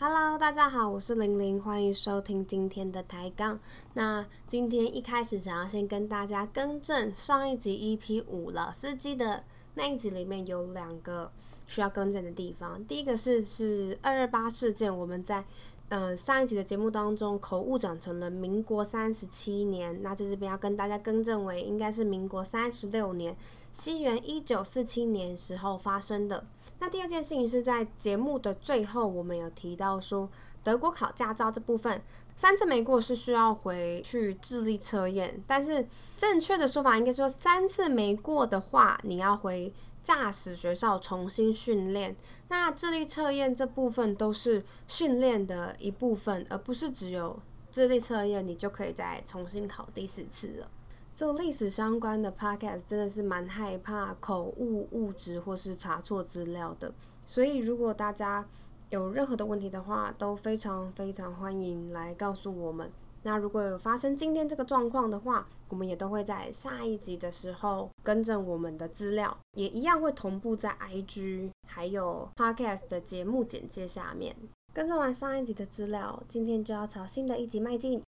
Hello，大家好，我是玲玲，欢迎收听今天的抬杠。那今天一开始想要先跟大家更正，上一集 EP 五了司机的那一集里面有两个需要更正的地方。第一个是是二二八事件，我们在嗯上一集的节目当中口误讲成了民国三十七年，那在这边要跟大家更正为应该是民国三十六年，西元一九四七年时候发生的。那第二件事情是在节目的最后，我们有提到说，德国考驾照这部分三次没过是需要回去智力测验，但是正确的说法应该说三次没过的话，你要回驾驶学校重新训练。那智力测验这部分都是训练的一部分，而不是只有智力测验，你就可以再重新考第四次了。做历史相关的 podcast 真的是蛮害怕口误、误植或是查错资料的，所以如果大家有任何的问题的话，都非常非常欢迎来告诉我们。那如果有发生今天这个状况的话，我们也都会在下一集的时候更正我们的资料，也一样会同步在 IG 还有 podcast 的节目简介下面更正完上一集的资料，今天就要朝新的一集迈进。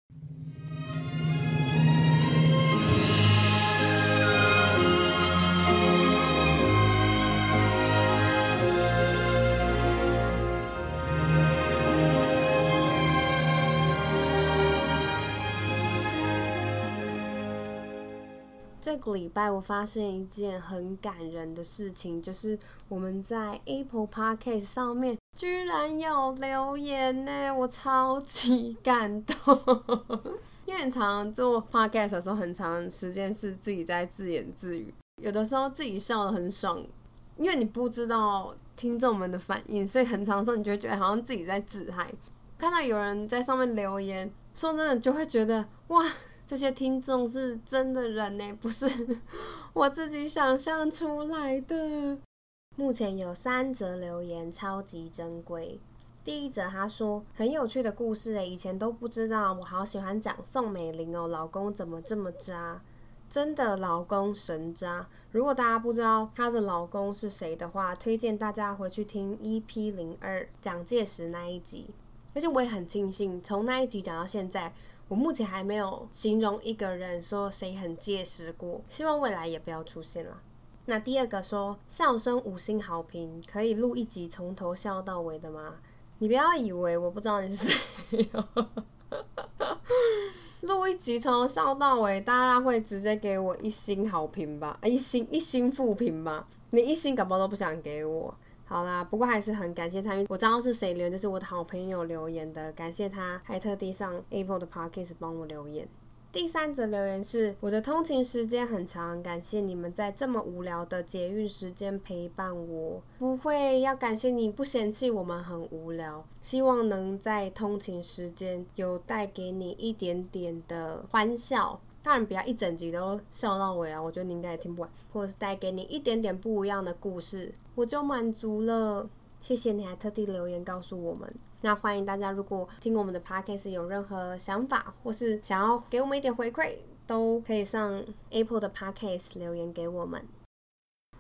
这个礼拜我发现一件很感人的事情，就是我们在 Apple Podcast 上面居然有留言呢，我超级感动。因为常常做 Podcast 的时候，很长时间是自己在自言自语，有的时候自己笑得很爽，因为你不知道听众们的反应，所以很长时候你就会觉得好像自己在自嗨。看到有人在上面留言，说真的就会觉得哇。这些听众是真的人呢，不是 我自己想象出来的。目前有三则留言，超级珍贵。第一则他说很有趣的故事诶，以前都不知道，我好喜欢讲宋美龄哦，老公怎么这么渣？真的老公神渣。如果大家不知道她的老公是谁的话，推荐大家回去听 EP 零二蒋介石那一集。而且我也很庆幸，从那一集讲到现在。我目前还没有形容一个人说谁很结实过，希望未来也不要出现了。那第二个说笑声五星好评，可以录一集从头笑到尾的吗？你不要以为我不知道你是谁，录一集从头笑到尾，大家会直接给我一星好评吧？一星一星负评吧？你一星感冒都不想给我。好啦，不过还是很感谢他，因为我知道是谁留言，就是我的好朋友留言的，感谢他，还特地上 Apple 的 Podcast 帮我留言。第三则留言是我的通勤时间很长，感谢你们在这么无聊的捷运时间陪伴我。不会要感谢你不嫌弃我们很无聊，希望能在通勤时间有带给你一点点的欢笑。当然不要一整集都笑到尾了，我觉得你应该也听不完，或者是带给你一点点不一样的故事，我就满足了。谢谢你还特地留言告诉我们。那欢迎大家，如果听我们的 podcast 有任何想法，或是想要给我们一点回馈，都可以上 Apple 的 podcast 留言给我们。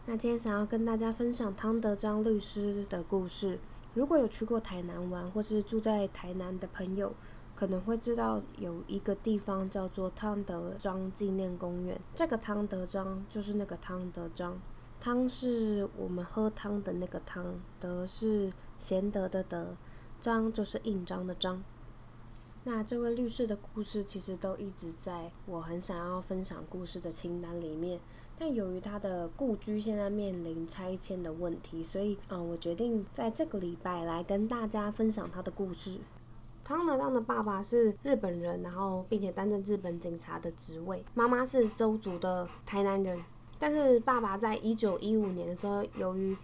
那今天想要跟大家分享汤德章律师的故事。如果有去过台南玩，或是住在台南的朋友。可能会知道有一个地方叫做汤德章纪念公园。这个汤德章就是那个汤德章，汤是我们喝汤的那个汤，德是贤德的德，章就是印章的章。那这位律师的故事其实都一直在我很想要分享故事的清单里面，但由于他的故居现在面临拆迁的问题，所以嗯，我决定在这个礼拜来跟大家分享他的故事。汤德章的爸爸是日本人，然后并且担任日本警察的职位。妈妈是周族的台南人，但是爸爸在一九一五年的时候，由于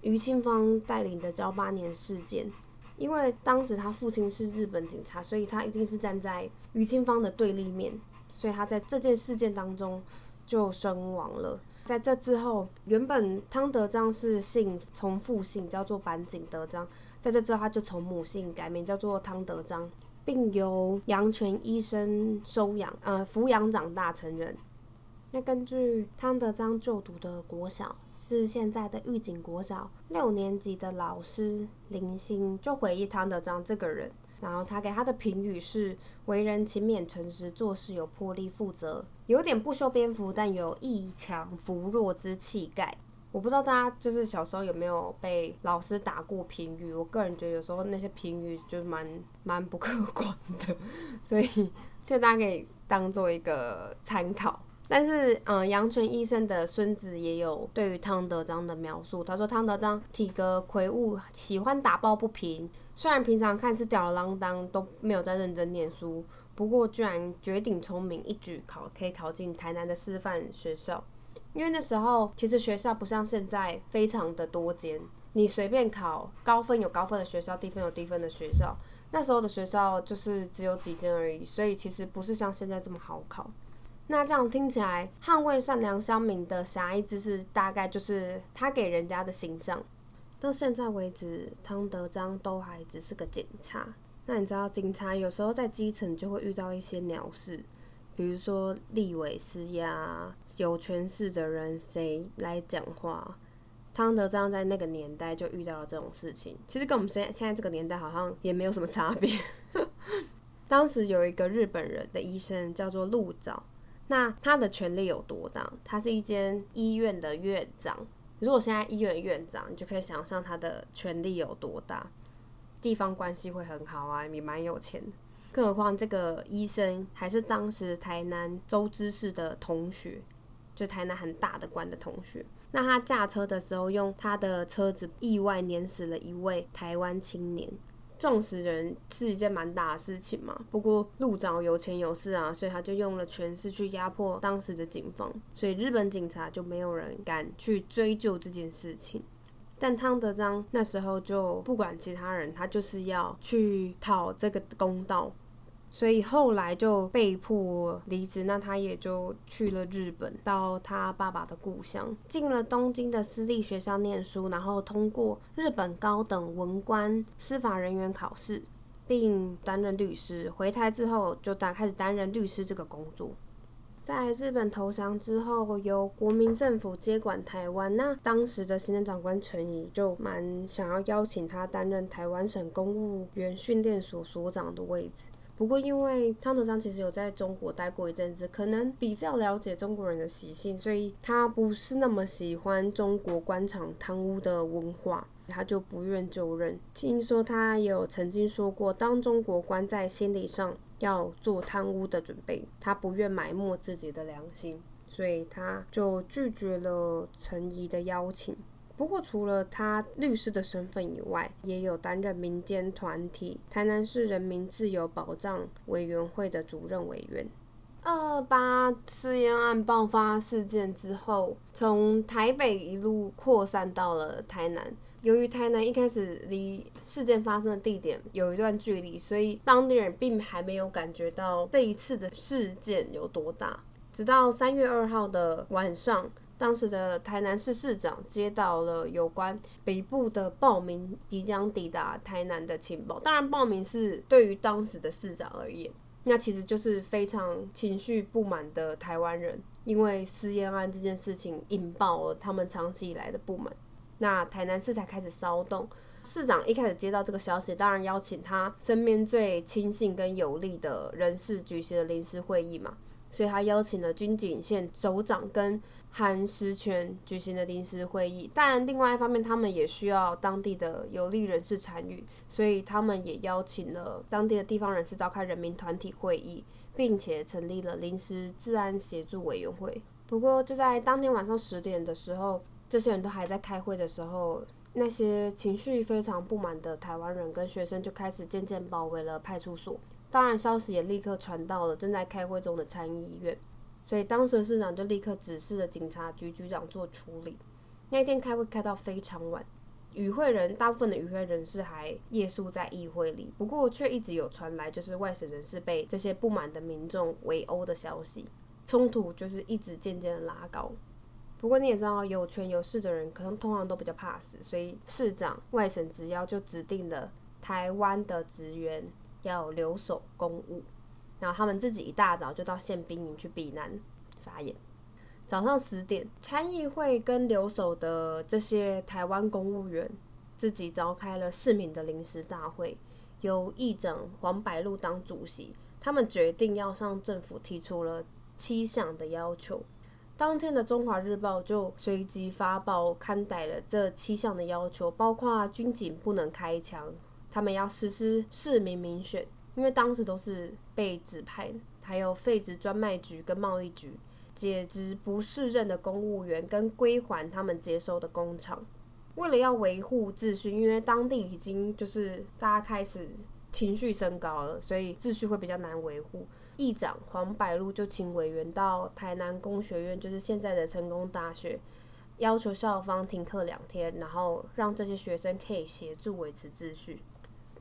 于清芳带领的交八年事件，因为当时他父亲是日本警察，所以他一定是站在于清芳的对立面，所以他在这件事件当中就身亡了。在这之后，原本汤德章是姓从父姓，叫做板井德章。在这之后，他就从母姓改名叫做汤德章，并由杨泉医生收养，呃，抚养长大成人。那根据汤德章就读的国小是现在的预警国小六年级的老师林星，就回忆汤德章这个人。然后他给他的评语是：为人勤勉诚实，做事有魄力，负责，有点不修边幅，但有义强扶弱之气概。我不知道大家就是小时候有没有被老师打过评语？我个人觉得有时候那些评语就蛮蛮不客观的，所以就大家可以当做一个参考。但是，嗯，杨纯医生的孙子也有对于汤德章的描述。他说，汤德章体格魁梧，喜欢打抱不平。虽然平常看是吊儿郎当，都没有在认真念书，不过居然绝顶聪明，一举考可以考进台南的师范学校。因为那时候其实学校不像现在非常的多间，你随便考高分有高分的学校，低分有低分的学校。那时候的学校就是只有几间而已，所以其实不是像现在这么好考。那这样听起来，捍卫善良乡民的狭义之识，大概就是他给人家的形象。到现在为止，汤德章都还只是个警察。那你知道，警察有时候在基层就会遇到一些鸟事，比如说立委施压，有权势的人谁来讲话。汤德章在那个年代就遇到了这种事情，其实跟我们现在现在这个年代好像也没有什么差别。当时有一个日本人的医生叫做陆早。那他的权力有多大？他是一间医院的院长。如果现在医院院长，你就可以想象他的权力有多大，地方关系会很好啊，也蛮有钱的。更何况这个医生还是当时台南周知事的同学，就台南很大的官的同学。那他驾车的时候，用他的车子意外碾死了一位台湾青年。撞死人是一件蛮大的事情嘛，不过路长有钱有势啊，所以他就用了权势去压迫当时的警方，所以日本警察就没有人敢去追究这件事情。但汤德章那时候就不管其他人，他就是要去讨这个公道。所以后来就被迫离职，那他也就去了日本，到他爸爸的故乡，进了东京的私立学校念书，然后通过日本高等文官司法人员考试，并担任律师。回台之后就担开始担任律师这个工作。在日本投降之后，由国民政府接管台湾，那当时的行政长官陈仪就蛮想要邀请他担任台湾省公务员训练所所长的位置。不过，因为汤德章其实有在中国待过一阵子，可能比较了解中国人的习性，所以他不是那么喜欢中国官场贪污的文化，他就不愿就任。听说他有曾经说过，当中国官在心理上要做贪污的准备，他不愿埋没自己的良心，所以他就拒绝了陈怡的邀请。不过，除了他律师的身份以外，也有担任民间团体台南市人民自由保障委员会的主任委员。二八私烟案爆发事件之后，从台北一路扩散到了台南。由于台南一开始离事件发生的地点有一段距离，所以当地人并还没有感觉到这一次的事件有多大。直到三月二号的晚上。当时的台南市市长接到了有关北部的报名即将抵达台南的情报。当然，报名是对于当时的市长而言，那其实就是非常情绪不满的台湾人，因为私烟案这件事情引爆了他们长期以来的不满。那台南市才开始骚动。市长一开始接到这个消息，当然邀请他身边最亲信跟有力的人士举行了临时会议嘛。所以他邀请了军警县首长跟韩石泉举行了临时会议，但另外一方面，他们也需要当地的有利人士参与，所以他们也邀请了当地的地方人士召开人民团体会议，并且成立了临时治安协助委员会。不过就在当天晚上十点的时候，这些人都还在开会的时候，那些情绪非常不满的台湾人跟学生就开始渐渐包围了派出所。当然，消息也立刻传到了正在开会中的参议院，所以当时的市长就立刻指示了警察局局长做处理。那天开会开到非常晚，与会人大部分的与会人士还夜宿在议会里，不过却一直有传来就是外省人士被这些不满的民众围殴的消息，冲突就是一直渐渐的拉高。不过你也知道，有权有势的人可能通常都比较怕死，所以市长外省直邀就指定了台湾的职员。要留守公务，然后他们自己一大早就到宪兵营去避难，傻眼。早上十点，参议会跟留守的这些台湾公务员自己召开了市民的临时大会，由议长黄百禄当主席，他们决定要向政府提出了七项的要求。当天的《中华日报》就随即发报刊载了这七项的要求，包括军警不能开枪，他们要实施市民民选，因为当时都是被指派的，还有废止专卖局跟贸易局，解职不适任的公务员跟归还他们接收的工厂。为了要维护秩序，因为当地已经就是大家开始情绪升高了，所以秩序会比较难维护。议长黄百禄就请委员到台南工学院，就是现在的成功大学，要求校方停课两天，然后让这些学生可以协助维持秩序。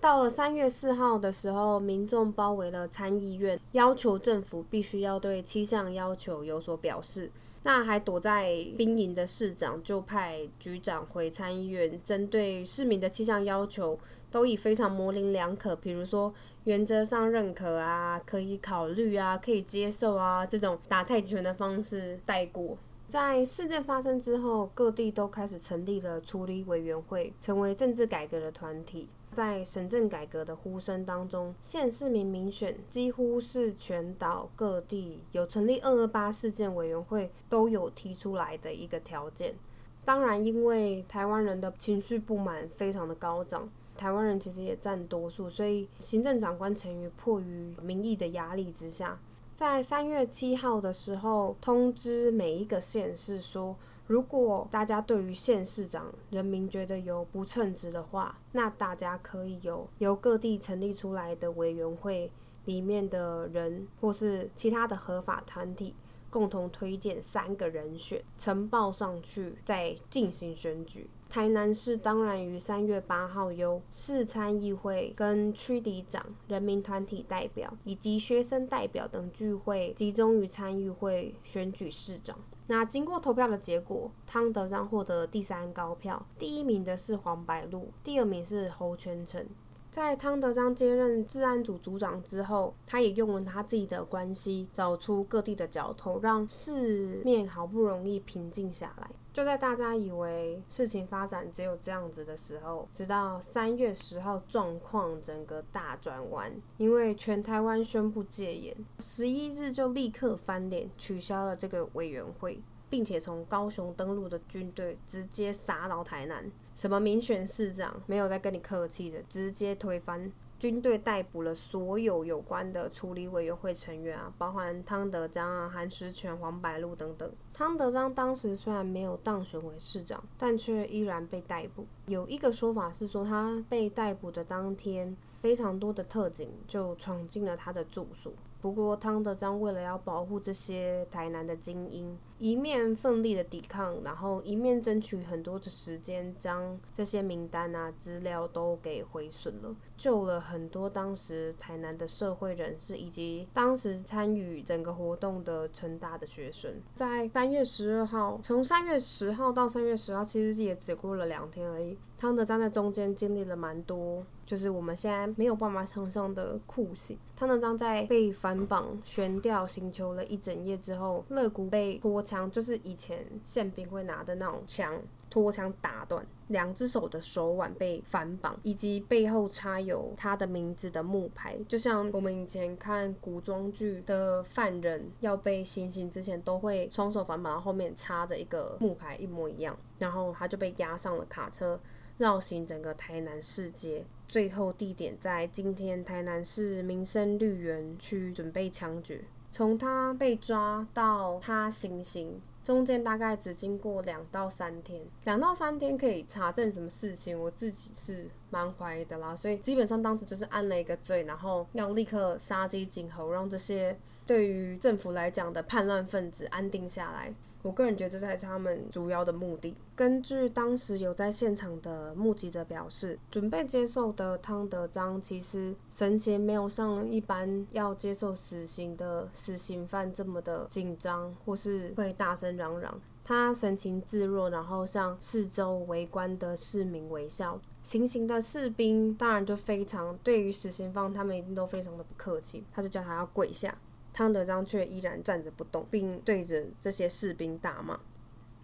到了三月四号的时候，民众包围了参议院，要求政府必须要对七项要求有所表示。那还躲在兵营的市长就派局长回参议院，针对市民的七项要求，都以非常模棱两可，比如说。原则上认可啊，可以考虑啊，可以接受啊，这种打太极拳的方式带过。在事件发生之后，各地都开始成立了处理委员会，成为政治改革的团体。在省政改革的呼声当中，县市民民选几乎是全岛各地有成立二二八事件委员会都有提出来的一个条件。当然，因为台湾人的情绪不满非常的高涨。台湾人其实也占多数，所以行政长官陈于迫于民意的压力之下，在三月七号的时候通知每一个县市说，如果大家对于县市长人民觉得有不称职的话，那大家可以由由各地成立出来的委员会里面的人，或是其他的合法团体，共同推荐三个人选呈报上去，再进行选举。台南市当然于三月八号由市参议会跟区里长、人民团体代表以及学生代表等聚会，集中于参议会选举市长。那经过投票的结果，汤德章获得第三高票，第一名的是黄白鹿，第二名是侯全成。在汤德章接任治安组组长之后，他也用了他自己的关系，找出各地的交通，让市面好不容易平静下来。就在大家以为事情发展只有这样子的时候，直到三月十号，状况整个大转弯，因为全台湾宣布戒严，十一日就立刻翻脸，取消了这个委员会。并且从高雄登陆的军队直接杀到台南，什么民选市长没有再跟你客气的，直接推翻。军队逮捕了所有有关的处理委员会成员啊，包含汤德章啊、韩石泉、黄白露等等。汤德章当时虽然没有当选为市长，但却依然被逮捕。有一个说法是说，他被逮捕的当天，非常多的特警就闯进了他的住所。不过汤德章为了要保护这些台南的精英，一面奋力的抵抗，然后一面争取很多的时间，将这些名单啊资料都给毁损了，救了很多当时台南的社会人士以及当时参与整个活动的成大的学生。在三月十二号，从三月十号到三月十号，其实也只过了两天而已。汤德章在中间经历了蛮多。就是我们现在没有办法想象的酷刑。汤德章在被反绑悬吊刑求了一整夜之后，肋骨被拖枪，就是以前宪兵会拿的那种枪，拖枪打断，两只手的手腕被反绑，以及背后插有他的名字的木牌，就像我们以前看古装剧的犯人要被行刑之前，都会双手反绑，后面插着一个木牌，一模一样。然后他就被押上了卡车。绕行整个台南市街，最后地点在今天台南市民生绿园区，准备枪决。从他被抓到他行刑，中间大概只经过两到三天，两到三天可以查证什么事情，我自己是蛮怀疑的啦。所以基本上当时就是按了一个罪，然后要立刻杀鸡儆猴，让这些对于政府来讲的叛乱分子安定下来。我个人觉得这才是他们主要的目的。根据当时有在现场的目击者表示，准备接受的汤德章其实神情没有像一般要接受死刑的死刑犯这么的紧张，或是会大声嚷嚷。他神情自若，然后向四周围观的市民微笑。行刑的士兵当然就非常对于死刑犯，他们一定都非常的不客气，他就叫他要跪下。汤德章却依然站着不动，并对着这些士兵大骂。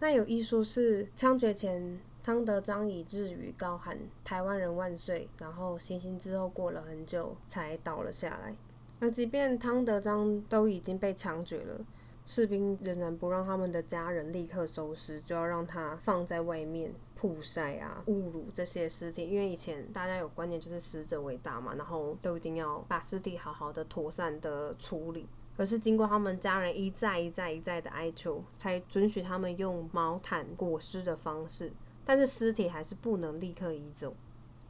那有一说是枪决前，汤德章以日语高喊“台湾人万岁”，然后行刑之后过了很久才倒了下来。而即便汤德章都已经被枪决了，士兵仍然不让他们的家人立刻收尸，就要让他放在外面曝晒啊，侮辱这些尸体。因为以前大家有观念就是死者为大嘛，然后都一定要把尸体好好的妥善的处理。而是经过他们家人一再一再一再的哀求，才准许他们用毛毯裹尸的方式，但是尸体还是不能立刻移走。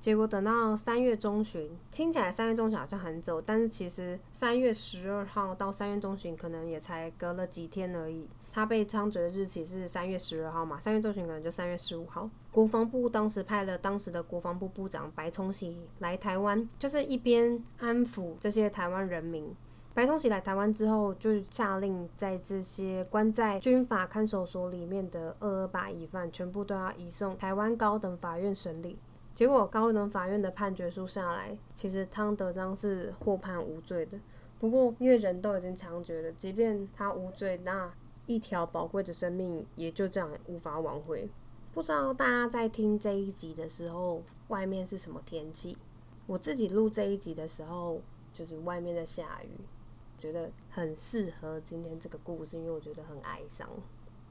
结果等到三月中旬，听起来三月中旬好像很久，但是其实三月十二号到三月中旬可能也才隔了几天而已。他被枪决的日期是三月十二号嘛，三月中旬可能就三月十五号。国防部当时派了当时的国防部部长白崇禧来台湾，就是一边安抚这些台湾人民。白崇禧来台湾之后，就下令在这些关在军法看守所里面的二二八疑犯，全部都要移送台湾高等法院审理。结果高等法院的判决书下来，其实汤德章是获判无罪的。不过因为人都已经枪决了，即便他无罪，那一条宝贵的生命也就这样无法挽回。不知道大家在听这一集的时候，外面是什么天气？我自己录这一集的时候，就是外面在下雨。觉得很适合今天这个故事，因为我觉得很哀伤。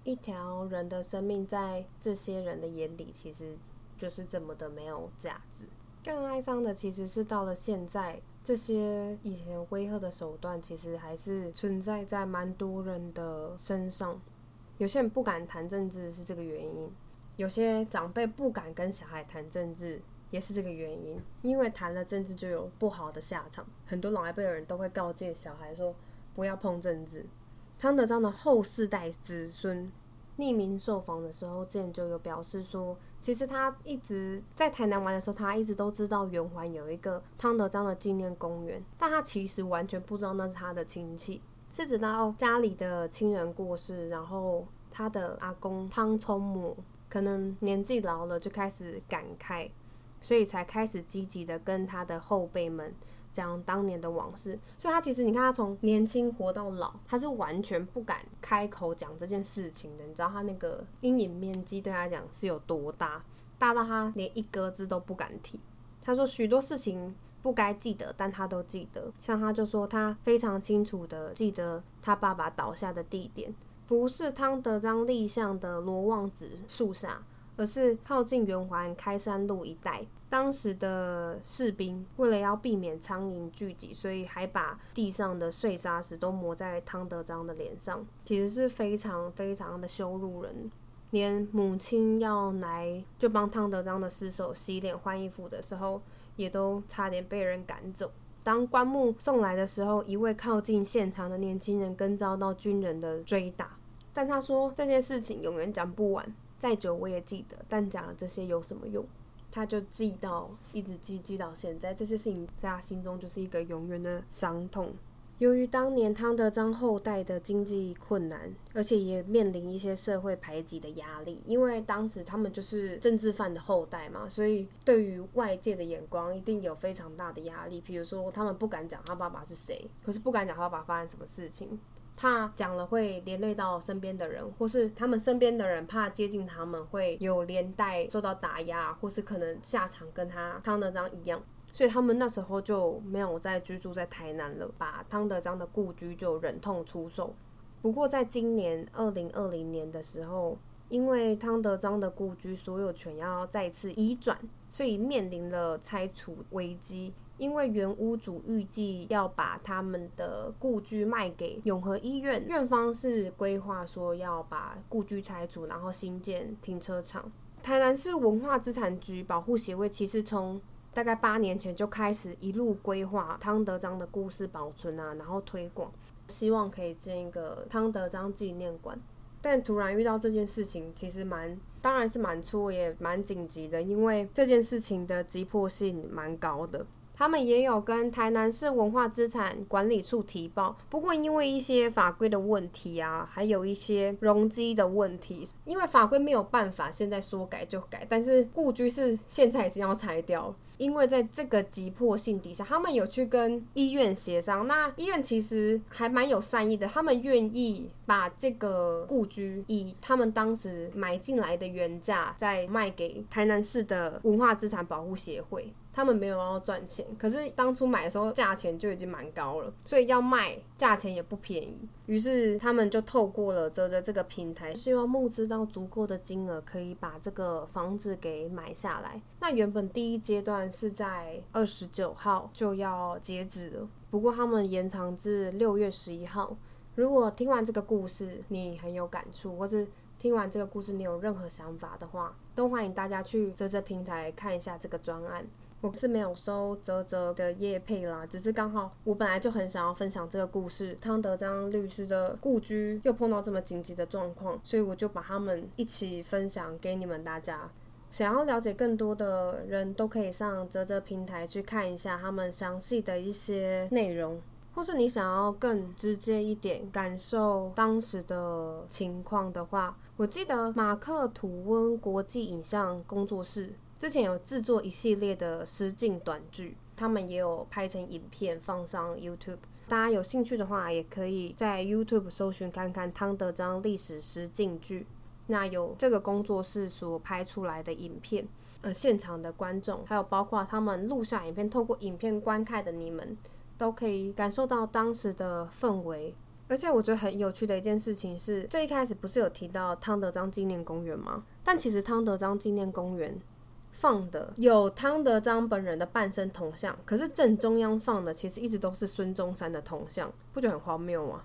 一条人的生命在这些人的眼里，其实就是这么的没有价值。更哀伤的其实是到了现在，这些以前威吓的手段，其实还是存在在蛮多人的身上。有些人不敢谈政治是这个原因，有些长辈不敢跟小孩谈政治。也是这个原因，因为谈了政治就有不好的下场。很多老一辈的人都会告诫小孩说，不要碰政治。汤德章的后四代子孙匿名受访的时候，之前就有表示说，其实他一直在台南玩的时候，他一直都知道圆环有一个汤德章的纪念公园，但他其实完全不知道那是他的亲戚，是直到家里的亲人过世，然后他的阿公汤聪母可能年纪老了，就开始感慨。所以才开始积极的跟他的后辈们讲当年的往事。所以他其实你看他从年轻活到老，他是完全不敢开口讲这件事情的。你知道他那个阴影面积对他讲是有多大？大到他连一个字都不敢提。他说许多事情不该记得，但他都记得。像他就说他非常清楚的记得他爸爸倒下的地点，不是汤德章立像的罗望子树下。而是靠近圆环开山路一带，当时的士兵为了要避免苍蝇聚集，所以还把地上的碎沙石都抹在汤德章的脸上，其实是非常非常的羞辱人。连母亲要来就帮汤德章的尸首洗脸换衣服的时候，也都差点被人赶走。当棺木送来的时候，一位靠近现场的年轻人更遭到军人的追打，但他说这件事情永远讲不完。再久我也记得，但讲了这些有什么用？他就记到，一直记记到现在，这些事情在他心中就是一个永远的伤痛。由于当年汤德章后代的经济困难，而且也面临一些社会排挤的压力，因为当时他们就是政治犯的后代嘛，所以对于外界的眼光一定有非常大的压力。比如说，他们不敢讲他爸爸是谁，可是不敢讲他爸爸发生什么事情。怕讲了会连累到身边的人，或是他们身边的人怕接近他们会有连带受到打压，或是可能下场跟他汤德章一样，所以他们那时候就没有再居住在台南了，把汤德章的故居就忍痛出售。不过在今年二零二零年的时候，因为汤德章的故居所有权要再次移转，所以面临了拆除危机。因为原屋主预计要把他们的故居卖给永和医院，院方是规划说要把故居拆除，然后新建停车场。台南市文化资产局保护协会其实从大概八年前就开始一路规划汤德章的故事保存啊，然后推广，希望可以建一个汤德章纪念馆。但突然遇到这件事情，其实蛮当然是蛮错也蛮紧急的，因为这件事情的急迫性蛮高的。他们也有跟台南市文化资产管理处提报，不过因为一些法规的问题啊，还有一些容积的问题，因为法规没有办法现在说改就改。但是故居是现在已经要拆掉了，因为在这个急迫性底下，他们有去跟医院协商。那医院其实还蛮有善意的，他们愿意把这个故居以他们当时买进来的原价再卖给台南市的文化资产保护协会。他们没有要赚钱，可是当初买的时候价钱就已经蛮高了，所以要卖价钱也不便宜。于是他们就透过了泽泽这个平台，希望募资到足够的金额，可以把这个房子给买下来。那原本第一阶段是在二十九号就要截止了，不过他们延长至六月十一号。如果听完这个故事你很有感触，或是听完这个故事你有任何想法的话，都欢迎大家去泽泽平台看一下这个专案。我是没有收泽泽的叶配啦，只是刚好我本来就很想要分享这个故事，汤德章律师的故居又碰到这么紧急的状况，所以我就把他们一起分享给你们大家。想要了解更多的人都可以上泽泽平台去看一下他们详细的一些内容，或是你想要更直接一点感受当时的情况的话，我记得马克吐温国际影像工作室。之前有制作一系列的实境短剧，他们也有拍成影片放上 YouTube。大家有兴趣的话，也可以在 YouTube 搜寻看看汤德章历史实境剧。那有这个工作室所拍出来的影片，呃，现场的观众，还有包括他们录下影片，透过影片观看的你们，都可以感受到当时的氛围。而且我觉得很有趣的一件事情是，最一开始不是有提到汤德章纪念公园吗？但其实汤德章纪念公园。放的有汤德章本人的半身铜像，可是正中央放的其实一直都是孙中山的铜像，不觉得很荒谬吗？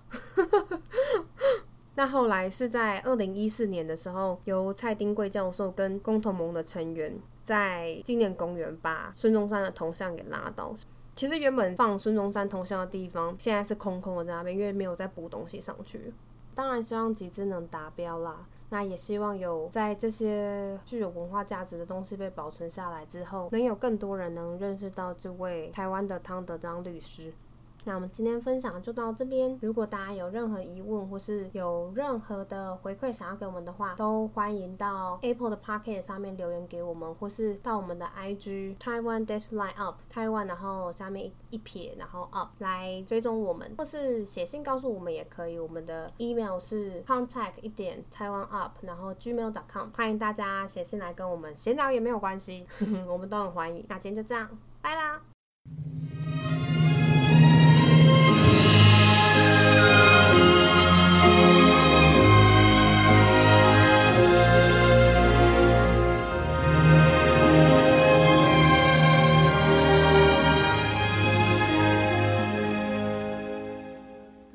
那后来是在二零一四年的时候，由蔡丁贵教授跟工同盟的成员在纪念公园把孙中山的铜像给拉倒。其实原本放孙中山铜像的地方，现在是空空的在那边，因为没有再补东西上去。当然希望集资能达标啦。那也希望有在这些具有文化价值的东西被保存下来之后，能有更多人能认识到这位台湾的汤德章律师。那我们今天分享就到这边。如果大家有任何疑问或是有任何的回馈想要给我们的话，都欢迎到 Apple 的 Pocket 上面留言给我们，或是到我们的 IG Taiwan Dash Line Up Taiwan，然后下面一撇，然后 Up 来追踪我们，或是写信告诉我们也可以。我们的 email 是 contact 一点 Taiwan Up，然后 gmail.com，欢迎大家写信来跟我们闲聊也没有关系，我们都很欢迎。那今天就这样，拜啦。